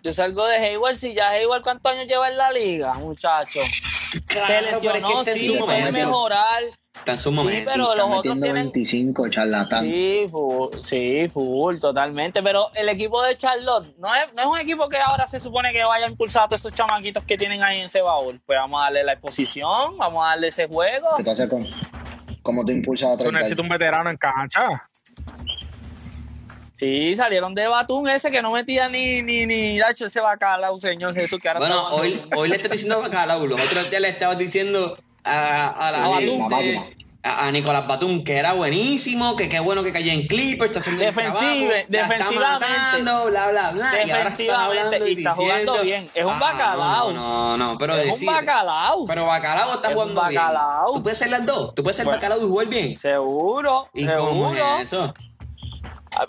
Yo salgo de Hayward. Si ya Hayward, ¿cuántos años lleva en la liga, muchacho? Se pero es que lesionó, está en sí, su puede momento. mejorar. Está en su Sí, momento. pero Está los otros tienen. 25, charlatán. Sí, full, sí, full, totalmente. Pero el equipo de Charlotte no es, no es un equipo que ahora se supone que vaya a impulsar a todos esos chamaquitos que tienen ahí en ese baúl. Pues vamos a darle la exposición, vamos a darle ese juego. ¿Qué tú haces con, ¿Cómo tú impulsas a Tú tres necesitas un veterano en cancha. Sí, salieron de Batún ese que no metía ni, ni, ni, hecho ese bacalao, señor Jesús, que ahora Bueno, hoy, hoy le estás diciendo bacalao. Los otros días le estabas diciendo a, a la A gente, Batum. La máquina. a, a Nicolás Batum que era buenísimo, que qué bueno que cayó en Clippers, está haciendo Defensive- trabajo, la está matando, bla, bla, bla. Defensivamente, y, y está jugando diciendo, bien. Es un "Ah, bacalao". No, no, no, pero es un bacalao. Pero Bacalao está Es un jugando bacalao. bien. Tú puedes ser las dos. Tú puedes ser Bueno. Bacalao y jugar bien. Seguro, ¿Y cómo seguro. es eso?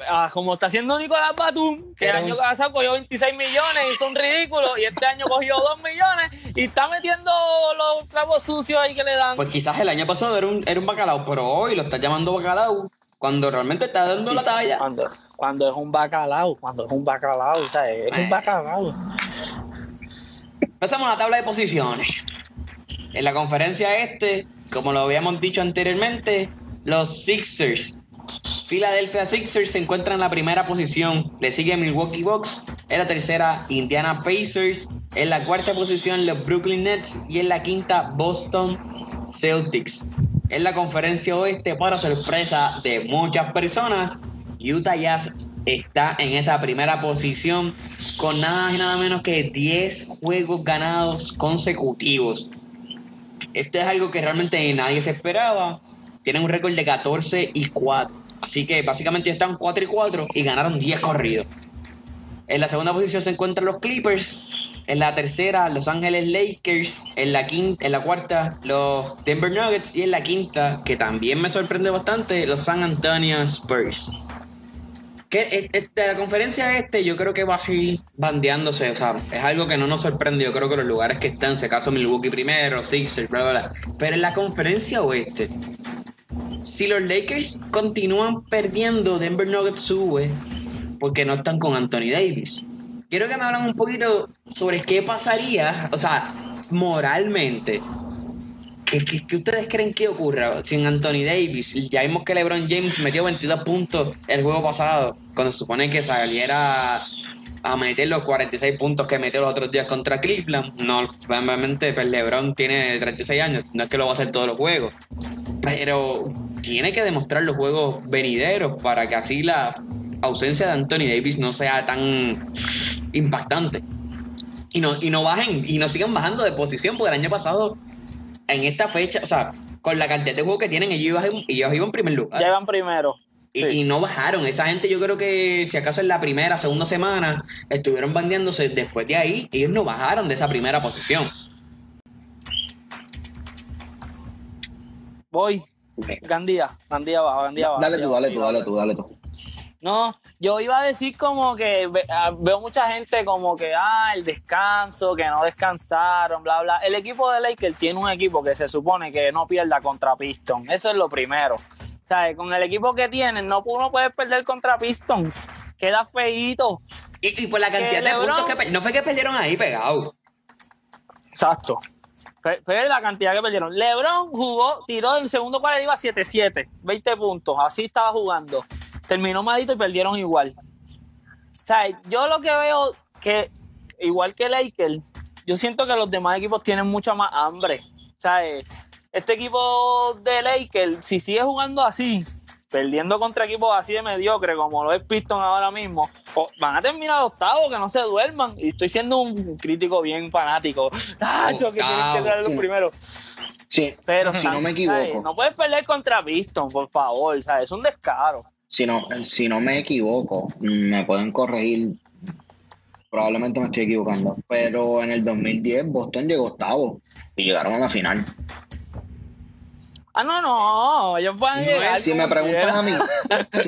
Ah, como está haciendo Nicolás Batum, que el año pasado cogió 26 millones y son ridículos, y este año cogió 2 millones y está metiendo los clavos sucios ahí que le dan. Pues quizás el año pasado era un, era un Bacalao, pero hoy lo estás llamando Bacalao cuando realmente está dando la talla. Cuando, cuando es un bacalao, cuando es un bacalao, o sea, es un bacalao. Pasamos a la tabla de posiciones. En la conferencia este, como lo habíamos dicho anteriormente, los Sixers. Philadelphia Sixers se encuentra en la primera posición. Le sigue Milwaukee Bucks. En la tercera, Indiana Pacers. En la cuarta posición, los Brooklyn Nets. Y en la quinta, Boston Celtics. En la conferencia oeste, para sorpresa de muchas personas, Utah Jazz está en esa primera posición con nada y nada menos que 10 juegos ganados consecutivos. Esto es algo que realmente nadie se esperaba. Tienen un récord de 14 y 4. Así que básicamente están 4 y 4 y ganaron 10 corridos. En la segunda posición se encuentran los Clippers. En la tercera, Los Ángeles Lakers. En la, quinta, en la cuarta, los Denver Nuggets. Y en la quinta, que también me sorprende bastante, los San Antonio Spurs. que este, la conferencia este yo creo que va a seguir bandeándose, o sea, es algo que no nos sorprende, yo creo que los lugares que están, se caso Milwaukee primero, Sixers, bla, bla, bla, pero en la conferencia oeste, si los Lakers continúan perdiendo, Denver Nuggets sube porque no están con Anthony Davis. Quiero que me hablen un poquito sobre qué pasaría, o sea, moralmente, ¿Qué, ustedes creen que ocurra sin Anthony Davis? Ya vimos que LeBron James metió 22 puntos el juego pasado, cuando se supone que saliera a meter los 46 puntos que metió los otros días contra Cleveland. No, obviamente, pues LeBron tiene 36 años, no es que lo va a hacer todos los juegos, pero tiene que demostrar los juegos venideros para que así la ausencia de Anthony Davis no sea tan impactante. Y no, y no bajen, y no sigan bajando de posición, porque el año pasado en esta fecha, o sea, con la cantidad de juegos que tienen, ellos iban, ellos iban en primer lugar. Llevan primero. Y, no bajaron. Esa gente, yo creo que si acaso en la primera, segunda semana, estuvieron bandeándose. Después de ahí, ellos no bajaron de esa primera posición. Voy. Gandía, Gandía abajo, Gandía abajo. Dale tú, dale tú, dale tú, dale tú. No, yo iba a decir como que ah, veo mucha gente como que, ah, el descanso, que no descansaron, bla, bla. El equipo de Lakers tiene un equipo que se supone que no pierda contra Pistons. Eso es lo primero. ¿Sabes? Con el equipo que tienen, no uno puede perder contra Pistons. Queda feíto. Y, por la cantidad de puntos que no fue que perdieron ahí pegado. Exacto. Fue, la cantidad que perdieron. LeBron jugó, tiró el segundo cual iba 7-7, 20 puntos. Así estaba jugando terminó malito y perdieron igual. O sea, yo lo que veo que, igual que Lakers, yo siento que los demás equipos tienen mucha más hambre. O sea, este equipo de Lakers, si sigue jugando así, perdiendo contra equipos así de mediocre como lo es Piston ahora mismo, van a terminar octavo, que no se duerman. Y estoy siendo un crítico bien fanático. ¡Tacho, que tienen que traer los primeros! Sí, pero si no me equivoco. No puedes perder contra Piston, por favor. ¿sabes? Es un descaro si no, si no me equivoco, me pueden corregir, probablemente me estoy equivocando, pero en el 2010 Boston llegó octavo y llegaron a la final. Ah, no, no, ellos pueden llegar. Si me preguntas a mí,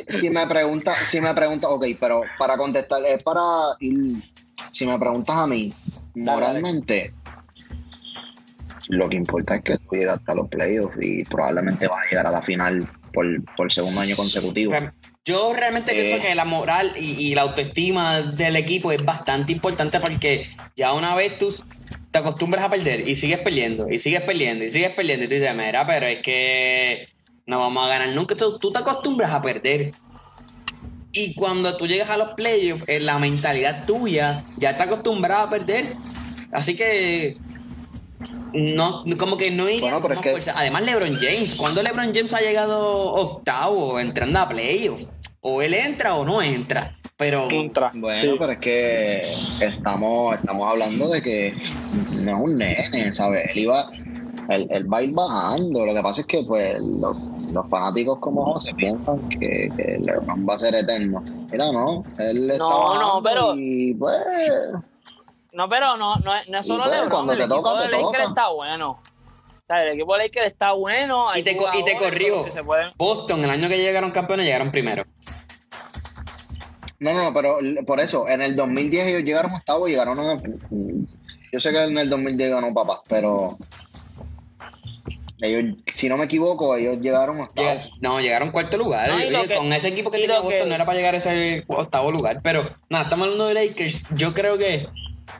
si, me preguntas, si me preguntas, ok, pero para contestar, es para ir, si me preguntas a mí, moralmente, lo que importa es que tú llegas hasta los playoffs y probablemente vas a llegar a la final por, por segundo año consecutivo. Yo realmente pienso eh. que la moral y, la autoestima del equipo es bastante importante porque ya una vez tú te acostumbras a perder y sigues perdiendo y sigues perdiendo y sigues perdiendo y tú dices, mira, pero es que no vamos a ganar nunca. Tú, tú te acostumbras a perder. Y cuando tú llegas a los playoffs, en la mentalidad tuya ya está acostumbrada a perder. Así que no, como que no hay Además, LeBron James, ¿cuándo LeBron James ha llegado octavo entrando a playoffs? O él entra o no entra. Pero. Bueno, pero es que estamos, estamos hablando de que no es un nene, ¿sabes? Él iba. Él, va a ir bajando. Lo que pasa es que, pues, los, fanáticos como José piensan que, que LeBron va a ser eterno. Mira, no. Él está no, no, pero. Y pues no, pero no, no, no es solo pues, LeBron, el equipo de Lakers está bueno. O sea, el equipo de Lakers está bueno. Y te, y te corrijo. Boston, el año que llegaron campeones, llegaron primero. No, no, pero por eso, en el 2010 ellos llegaron octavo y llegaron a... Yo sé que en el 2010 ganó papá, pero ellos, si no me equivoco, ellos llegaron octavo. no, llegaron cuarto lugar. con ese equipo que tiene Boston no era para llegar a ese octavo lugar. Pero nada, estamos hablando de Lakers. Yo creo que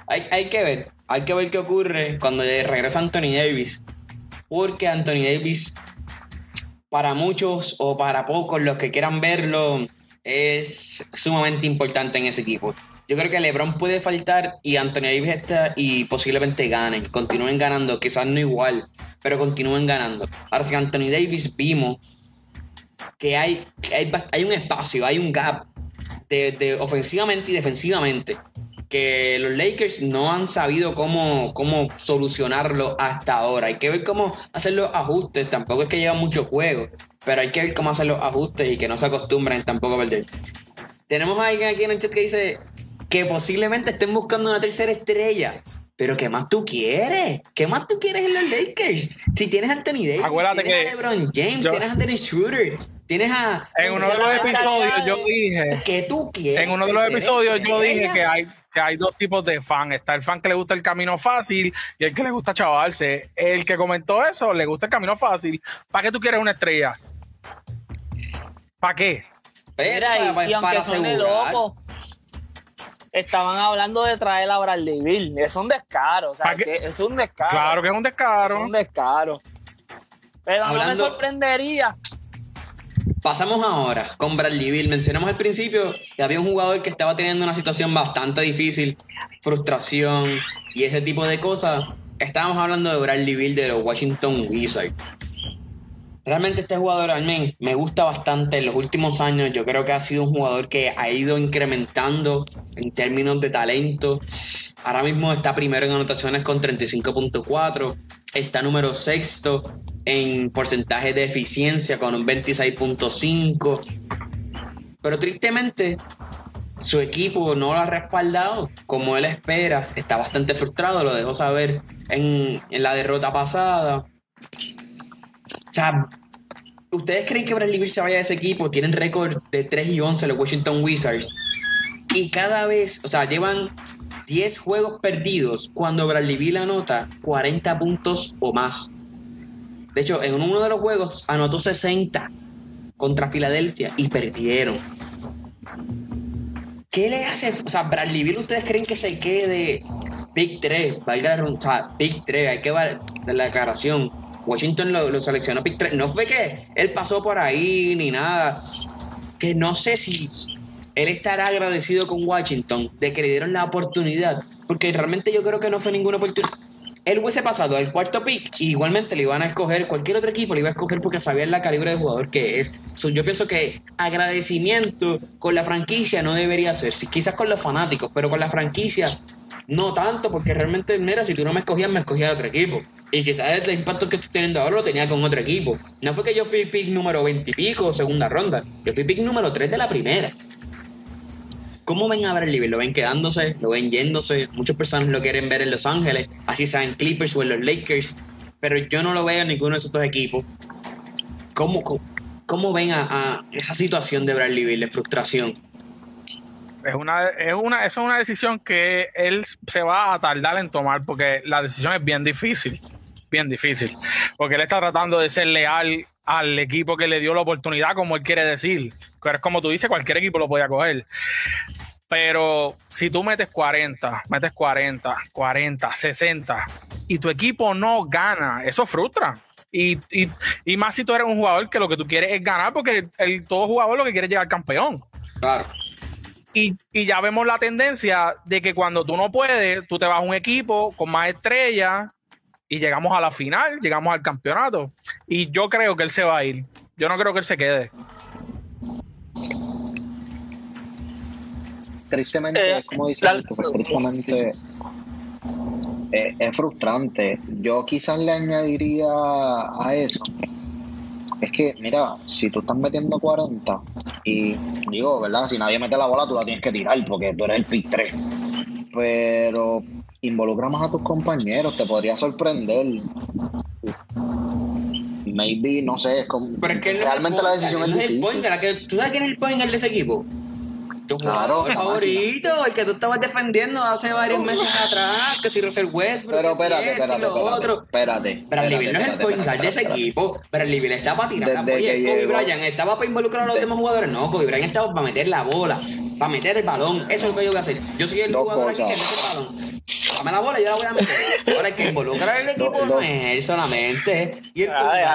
hay, que ver, hay que ver qué ocurre cuando regresa Anthony Davis. Porque Anthony Davis, para muchos o para pocos, los que quieran verlo, es sumamente importante en ese equipo. Yo creo que LeBron puede faltar y Anthony Davis está y posiblemente ganen, continúen ganando, quizás no igual, pero continúen ganando. Ahora, si Anthony Davis vimos que hay, hay, un espacio, hay un gap de ofensivamente y defensivamente que los Lakers no han sabido cómo, cómo solucionarlo hasta ahora. Hay que ver cómo hacer los ajustes. Tampoco es que lleva mucho juego, pero hay que ver cómo hacer los ajustes y que no se acostumbren tampoco a perder. Tenemos a alguien aquí en el chat que dice que posiblemente estén buscando una tercera estrella. Pero ¿qué más tú quieres? ¿Qué más tú quieres en los Lakers? Si tienes a Anthony Davis, tienes a LeBron James, tienes a Dennis Schroeder. Tienes a. En uno de los episodios yo dije. Que tú quieres. En uno de los episodios yo dije que hay, que hay dos tipos de fan. Está el fan que le gusta el camino fácil y el que le gusta chavarse. El que comentó eso le gusta el camino fácil. ¿Para qué tú quieres una estrella? ¿Para qué? Mira, y, y aunque suene loco, estaban hablando de traer a Bradley Bill. Es un descaro, o sea, que es un descaro. Claro que es un descaro. Es un descaro. Pero no me sorprendería. Pasamos ahora con Bradley Bill. Mencionamos al principio que había un jugador que estaba teniendo una situación bastante difícil, frustración y ese tipo de cosas. Estábamos hablando de Bradley Bill de los Washington Wizards. Realmente este jugador a mí me gusta bastante en los últimos años. Yo creo que ha sido un jugador que ha ido incrementando en términos de talento. Ahora mismo está primero en anotaciones con 35.4. Está número sexto en porcentaje de eficiencia con un 26.5. Pero tristemente su equipo no lo ha respaldado como él espera. Está bastante frustrado, lo dejó saber en, en la derrota pasada. O sea, ¿ustedes creen que Bradley Bill se vaya de ese equipo? Tienen récord de 3 y 11 los Washington Wizards. Y cada vez, o sea, llevan 10 juegos perdidos cuando Bradley Bill anota 40 puntos o más. De hecho, en uno de los juegos anotó 60 contra Filadelfia y perdieron. ¿Qué le hace? O sea, Bradley Bill, ¿ustedes creen que se quede Big 3? Valga o sea, Big 3, hay que ver la declaración Washington lo, seleccionó pick 3. No fue que él pasó por ahí ni nada. Que no sé si él estará agradecido con Washington de que le dieron la oportunidad. Porque realmente yo creo que no fue ninguna oportunidad. Él hubiese pasado al cuarto pick y igualmente le iban a escoger, cualquier otro equipo le iba a escoger porque sabían la calibre de jugador que es. yo pienso que agradecimiento con la franquicia no debería ser, quizás con los fanáticos, pero con la franquicia no tanto, porque realmente, mira, si tú no me escogías, me escogía otro equipo. Y quizás el impacto que estoy teniendo ahora lo tenía con otro equipo. No fue que yo fui pick número 20 y segunda ronda. Yo fui pick número 3 de la primera. ¿Cómo ven a Bradley ¿Lo ven quedándose? ¿Lo ven yéndose? Muchas personas lo quieren ver en Los Ángeles, así sea en Clippers o en los Lakers. Pero yo no lo veo en ninguno de esos dos equipos. ¿Cómo, cómo, ven a, esa situación de Bradley Bill, de frustración? Es una, es una, es una decisión que él se va a tardar en tomar porque la decisión es bien difícil bien difícil. Porque él está tratando de ser leal al equipo que le dio la oportunidad, como él quiere decir. Pero es como tú dices, cualquier equipo lo podía coger. Pero si tú metes 40, metes 40, 40, 60 y tu equipo no gana, eso frustra. Y, y, más si tú eres un jugador que lo que tú quieres es ganar, porque el, todo jugador lo que quiere es llegar campeón. Claro. Y, y, ya vemos la tendencia de que cuando tú no puedes, tú te vas a un equipo con más estrellas y llegamos a la final, llegamos al campeonato. Y yo creo que él se va a ir. Yo no creo que él se quede. Tristemente, eh, como dice, pues, tristemente eh, es frustrante. Yo quizás le añadiría a eso. Es que, mira, si tú estás metiendo 40 y digo, ¿verdad? Si nadie mete la bola, tú la tienes que tirar porque tú eres el pick 3. Pero involucra más a tus compañeros, te podría sorprender. Maybe, no sé, es como. Pero es que realmente la decisión es, difícil. ¿Tú sabes quién es el point de ese equipo? Tu claro, favorito, el que tú estabas defendiendo hace varios meses atrás, que si Russell Westbrook, pero espérate, espérate, espérate, otro. espérate, Bradley no es el point guard de ese equipo. Bradley Bill estaba para tirar la bola. Kobe Bryant estaba para involucrar a los demás jugadores. No, Kobe Bryant estaba para meter la bola, para meter el balón. Eso es lo que yo voy a hacer. Yo soy el jugador aquí que mete el balón. Dame la bola, yo la voy a meter. Ahora hay que involucrar al equipo no es él solamente. Y el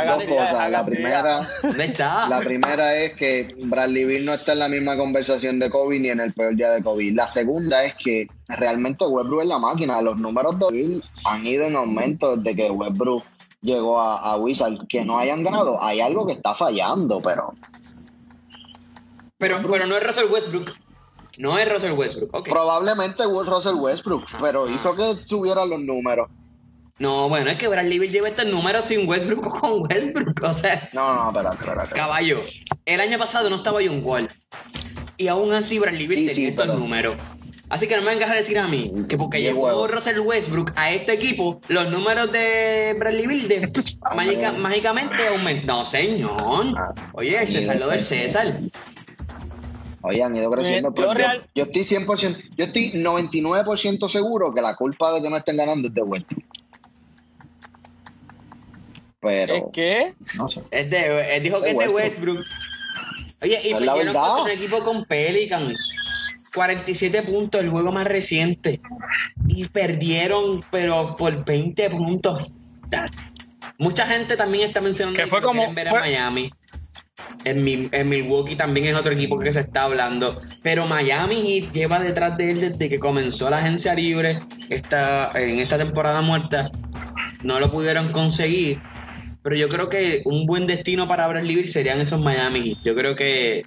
dos cosas. La primera, ¿dónde está? La primera es que Bradley Bill no está en la misma conversación de Kobe ni en el peor día de Kobe. La segunda es que realmente Westbrook es la máquina. Los números de Bill han ido en aumento desde que Westbrook llegó a, a Wizard. Que no hayan ganado, hay algo que está fallando, pero pero, pero no es Russell Westbrook. No es Russell Westbrook. Probablemente Russell Westbrook, pero hizo que subieran los números. No, bueno, es que Bradley Bill lleva estos números sin Westbrook o con Westbrook. O sea. No, no, espera, espera, Caballo, el año pasado no estaba John Wall. Y aún así Bradley Bill tenía estos números. Así que no me vengas a decir a mí que porque llegó huevo. Russell Westbrook a este equipo, los números de Bradley Bill de- mágica- mágicamente aumentan. No, señor. Ah, Oye, el César lo del César. Oye, han ido creciendo. Eh, pero yo yo, real- yo estoy 100%, yo estoy 99% seguro que la culpa de que no estén ganando es de Westbrook. Pero, ¿Es que? no sé. Es de, él dijo que es de Westbrook. Oye, y perdieron verdad. contra un equipo con Pelicans. 47 puntos, el juego más reciente. Y perdieron, pero por 20 puntos. Mucha gente también está mencionando Que fue como- quieren ver fue- a Miami. En, Mi- en Milwaukee también es otro equipo que se está hablando. Pero Miami Heat lleva detrás de él desde que comenzó la agencia libre esta, en esta temporada muerta. No lo pudieron conseguir. Pero yo creo que un buen destino para Bradley Beal serían esos Miami Heat. Yo creo que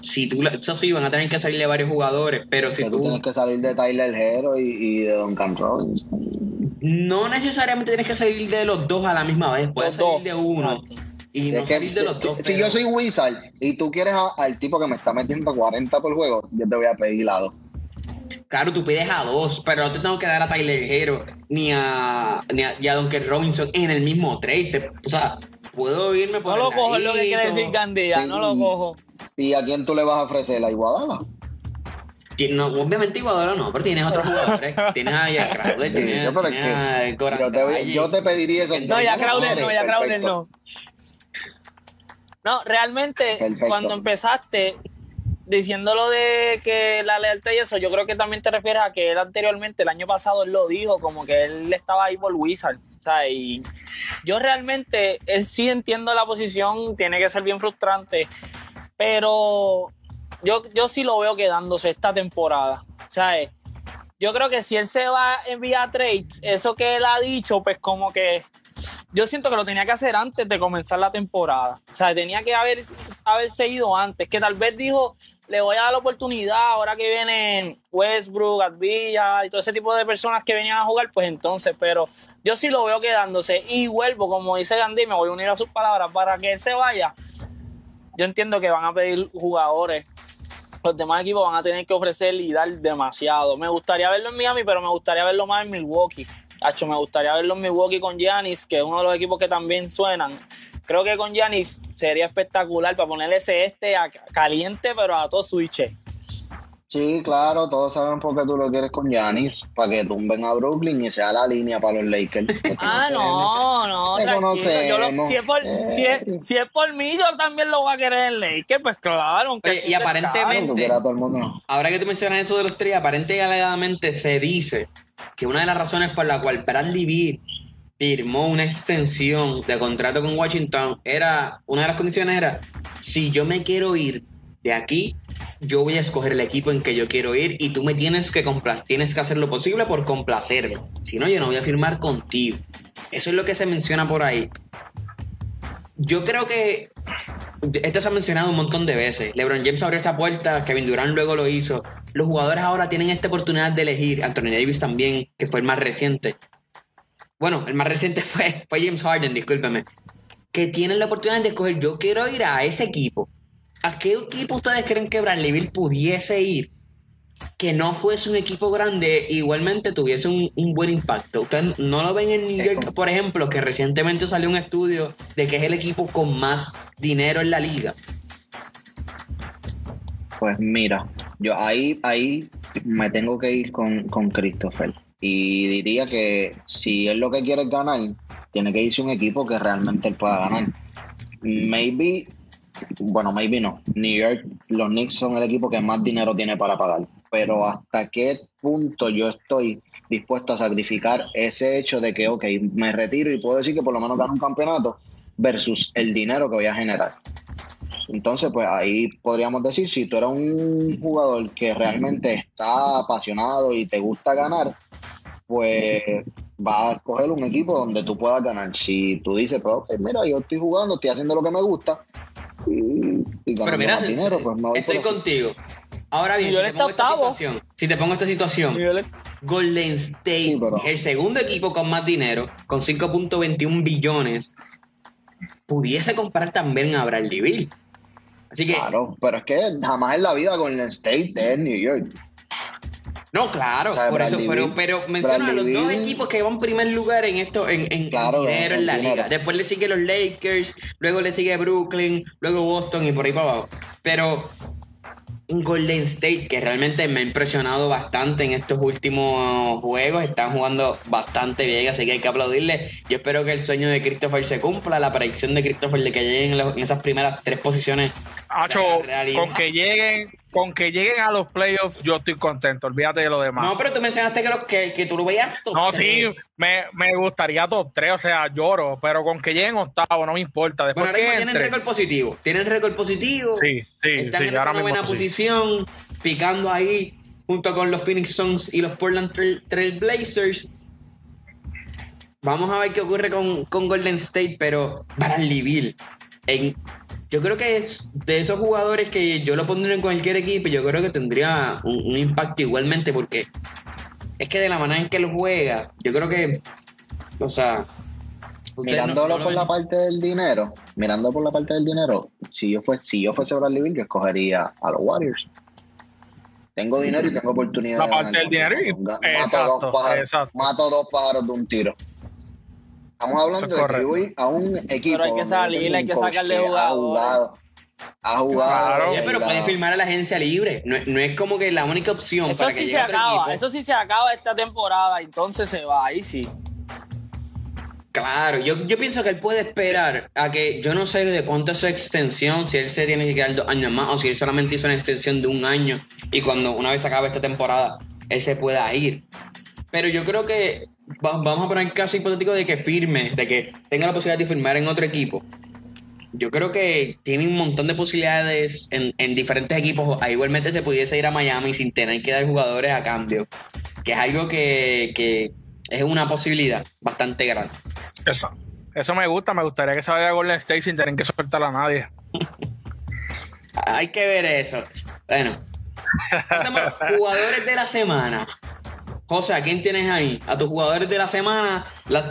si tú, eso sí, van a tener que salirle varios jugadores, pero si tú tú tienes que salir de Tyler Hero y, y de Duncan Robinson. no necesariamente tienes que salir de los dos a la misma vez, puedes Los salir dos. de uno y no Es que, salir de los si- dos. si pero- yo soy Wizard y tú quieres a- al tipo que me está metiendo 40 por juego, yo te voy a pedir la dos. Claro, tú pides a dos, pero no te tengo que dar a Tyler Hero ni a, ni a, a Duncan Robinson en el mismo trade. Te- o sea, puedo irme por No lo cojo, es lo que quiere decir Gandía, no lo cojo. ¿Y a quién tú le vas a ofrecer? ¿La Iguadala? No, obviamente Iguadala no, pero tienes otros jugadores. tienes a Jack Crowder, Sí, tienes, yo, tienes a Yo te, Dragic. yo te pediría eso. No, ya Crowder no, ya Crowder no. No, realmente, Perfecto. cuando empezaste diciendo lo de que la lealtad y eso, yo creo que también te refieres a que él anteriormente, el año pasado, él lo dijo, como que él estaba ahí por Wizard. O sea, y yo realmente él sí entiendo la posición, tiene que ser bien frustrante, pero yo, yo sí lo veo quedándose esta temporada. O sea, eh, yo creo que si él se va en vía trades, eso que él ha dicho, pues como que yo siento que lo tenía que hacer antes de comenzar la temporada. O sea, tenía que haber, haberse ido antes. Que tal vez dijo, le voy a dar la oportunidad ahora que vienen Westbrook, Advilla y todo ese tipo de personas que venían a jugar, pues entonces, pero yo sí lo veo quedándose. Y vuelvo, como dice Gandhi, me voy a unir a sus palabras, para que él se vaya. Yo entiendo que van a pedir jugadores. Los demás equipos van a tener que ofrecer y dar demasiado. Me gustaría verlo en Miami, pero me gustaría verlo más en Milwaukee. Hacho, me gustaría verlo en Milwaukee con Giannis, que es uno de los equipos que también suenan. Creo que con Giannis sería espectacular para ponerle ese este a caliente, pero a todo switch. Sí, claro, todos saben por qué tú lo quieres con Giannis, para que tumben a Brooklyn y sea la línea para los Lakers. Ah, no, no, tranquilo. Yo lo- si, es por, Eh. si, es, si es por mí, yo también lo voy a querer en Lakers, pues claro. aunque Oye, y aparentemente- caro. A todo el mundo. Ahora que tú mencionas eso de los tres, aparente y alegadamente se dice que una de las razones por la cual Bradley Beal firmó una extensión de contrato con Washington era, una de las condiciones era, si yo me quiero ir de aquí, yo voy a escoger el equipo en que yo quiero ir y tú me tienes que tienes que hacer lo posible por complacerme. Si no, yo no voy a firmar contigo. Eso es lo que se menciona por ahí. Yo creo que esto se ha mencionado un montón de veces. LeBron James abrió esa puerta, Kevin Durant luego lo hizo. Los jugadores ahora tienen esta oportunidad de elegir. Anthony Davis también, que fue el más reciente. Bueno, el más reciente fue, fue James Harden, discúlpeme. Que tienen la oportunidad de escoger, yo quiero ir a ese equipo. ¿A qué equipo ustedes creen que Bradley Beal pudiese ir? Que no fuese un equipo grande, igualmente tuviese un, un buen impacto. Ustedes no lo ven en New York, por ejemplo, que recientemente salió un estudio de que es el equipo con más dinero en la liga. Pues mira, yo ahí, ahí me tengo que ir con, con Christopher. Y diría que si él lo que quiere es ganar, tiene que irse un equipo que realmente él pueda ganar. Maybe, bueno, maybe no. New York, los Knicks son el equipo que más dinero tiene para pagar. Pero hasta qué punto yo estoy dispuesto a sacrificar ese hecho de que, ok, me retiro y puedo decir que por lo menos gano un campeonato versus el dinero que voy a generar. Entonces, pues ahí podríamos decir, si tú eres un jugador que realmente está apasionado y te gusta ganar, pues vas a escoger un equipo donde tú puedas ganar. Si tú dices, pues, ok, mira, yo estoy jugando, estoy haciendo lo que me gusta y, y ganando Pero mira, más dinero, pues me voy estoy eso. Ahora bien, si te, pongo esta situación, si te pongo esta situación, Golden State, Sí, pero- el segundo equipo con más dinero, con 5.21 billones, pudiese comprar también a Bradley Beal. Así que, Claro, pero es que jamás en la vida Golden State es New York. No, claro, por eso, pero, pero menciona a los dos equipos que van primer lugar en esto, en, en, dinero en, la liga. Después le sigue los Lakers, luego le sigue Brooklyn, luego Boston y por ahí para abajo. Pero Golden State que realmente me ha impresionado bastante en estos últimos juegos. Están jugando bastante bien, así que hay que aplaudirle. Yo espero que el sueño de Christopher se cumpla, la predicción de Christopher de que lleguen en, esas primeras tres posiciones. con que lleguen con que lleguen a los playoffs, yo estoy contento. Olvídate de lo demás. No, pero tú mencionaste que, los, que, que tú lo veías top No, sí, me, me, gustaría top 3, o sea, lloro, pero con que lleguen octavo, no me importa. Después bueno, ahora tienen récord positivo. Tienen récord positivo. Sí, sí, Están sí, en una buena posición, picando ahí junto con los Phoenix Suns y los Portland Trail, Blazers. Vamos a ver qué ocurre con, con Golden State, pero Bradley Bill en yo creo que es de esos jugadores que yo lo pondría en cualquier equipo, yo creo que tendría un, impacto igualmente porque es que de la manera en que él juega, yo creo que, o sea... Mirándolo por la parte del dinero, mirando por la parte del dinero, si yo, fuese, si yo fuese Bradley Bill, yo escogería a los Warriors. Tengo dinero y tengo oportunidad. La parte del dinero y... Mato, mato dos pájaros de un tiro. Estamos hablando de que voy a un equipo. Pero hay que salir, hay que sacarle jugador. Ha jugado. Ha jugado. pero puede firmar a la agencia libre. No, no, es como que la única opción eso para sí que se acaba. Eso sí se acaba esta temporada. Entonces se va. Ahí sí. Claro, yo, yo pienso que él puede esperar a que yo no sé de cuánto es su extensión, si él se tiene que quedar dos años más o si él solamente hizo una extensión de un año y cuando una vez acabe esta temporada él se pueda ir. Pero yo creo que vamos a poner el caso hipotético de que firme, de que tenga la posibilidad de firmar en otro equipo. Yo creo que tiene un montón de posibilidades en, diferentes equipos. igualmente se pudiese ir a Miami sin tener que dar jugadores a cambio, que es algo que, es una posibilidad bastante grande. Eso, eso me gusta, me gustaría que se vaya a Golden State sin tener que soltar a nadie. Hay que ver eso. Bueno, jugadores de la semana. José, ¿a quién tienes ahí? A tus jugadores de la semana.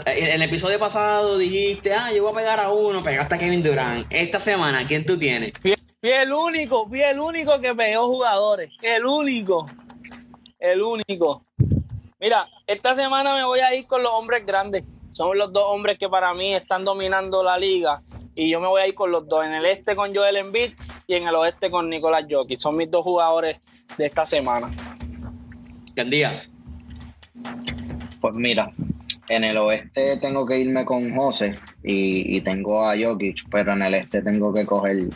en el episodio pasado dijiste, ah, yo voy a pegar a uno, pegaste a Kevin Durant. Esta semana, ¿quién tú tienes? Fui, el único, fui el único que pegó jugadores. El único. El único. Mira, esta semana me voy a ir con los hombres grandes. Son los dos hombres que para mí están dominando la liga. Y yo me voy a ir con los dos. En el este con Joel Embiid y en el oeste con Nicolás Jokic. Son mis dos jugadores de esta semana. día. Pues mira, en el oeste tengo que irme con José y, tengo a Jokic, pero en el este tengo que coger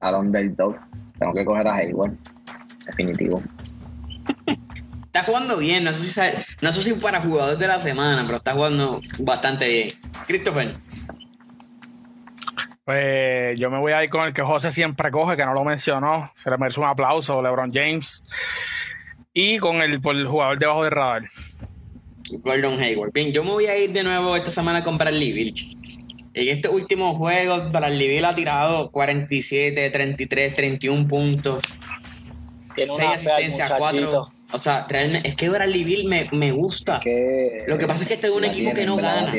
al underdog. Tengo que coger a Hayward, definitivo. Está jugando bien, no sé si no sé si para jugadores de la semana, pero está jugando bastante bien. Christopher. Pues yo me voy a ir con el que José siempre coge, que no lo mencionó. Se le merece un aplauso, LeBron James. Y con el, por el jugador debajo del radar. Gordon Hayward. Bien, yo me voy a ir de nuevo esta semana con Bradley Bill. En estos últimos juegos, Bradley Bill ha tirado 47, 33, 31 puntos. 6 asistencias, 4. O sea, realmente, es que Bradley Bill me, me gusta. Lo que pasa es que este es un equipo que no gana.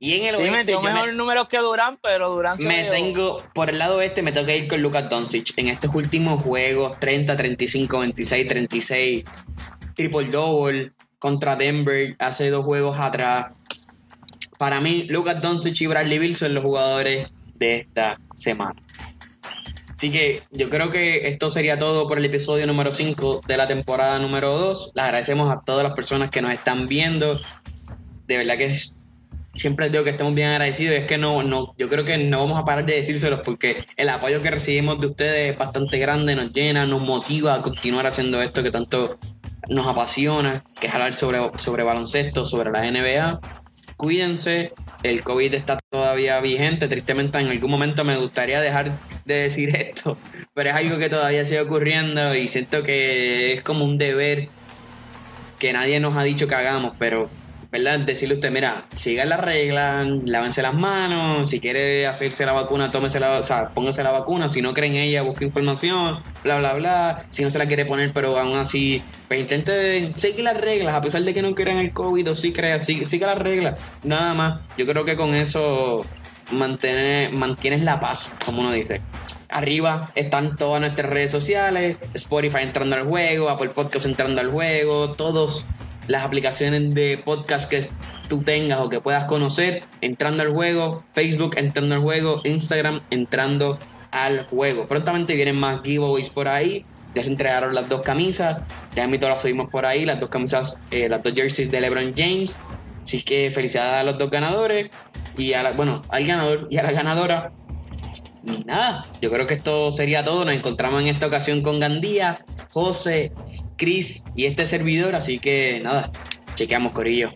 Y en el sí, oeste. yo mejor números que Durán, pero Durán Me tengo, por el lado este, me tengo que ir con Lucas Doncic. En estos últimos juegos, 30, 35, 26, 36, triple double contra Denver hace dos juegos atrás. Para mí, Lucas Doncic y Bradley Bill son los jugadores de esta semana. Así que yo creo que esto sería todo por el episodio número 5 de la temporada número 2. Les agradecemos a todas las personas que nos están viendo. De verdad que siempre les digo que estamos bien agradecidos. Es que no, no, yo creo que no vamos a parar de decírselos porque el apoyo que recibimos de ustedes es bastante grande, nos llena, nos motiva a continuar haciendo esto que tanto nos apasiona, que es sobre, sobre baloncesto, sobre la NBA. Cuídense, el COVID está todavía vigente, tristemente en algún momento me gustaría dejar de decir esto, pero es algo que todavía sigue ocurriendo y siento que es como un deber que nadie nos ha dicho que hagamos, pero ¿verdad? Decirle a usted, mira, siga la regla, lávense las manos, si quiere hacerse la vacuna, tómese la, o sea, póngase la vacuna, si no cree en ella, busque información, bla, bla, bla, si no se la quiere poner, pero aún así, pues intente seguir las reglas, a pesar de que no en el COVID o sí crea, siga las reglas, nada más, yo creo que con eso mantiene, mantienes la paz, como uno dice. arriba están todas nuestras redes sociales, Spotify entrando al juego, Apple Podcast entrando al juego, todas las aplicaciones de podcast que tú tengas o que puedas conocer entrando al juego, Facebook entrando al juego, Instagram entrando al juego. Prontamente vienen más giveaways por ahí. Ya se entregaron las dos camisas. Ya mito las subimos por ahí. Las dos camisas, eh, las dos jerseys de LeBron James. Así que felicidades a los dos ganadores. Y a la, bueno, al ganador y a la ganadora. Y nada, yo creo que esto sería todo. Nos encontramos en esta ocasión con Gandía, José, Chris y este servidor. Así que nada, chequeamos, Corillo.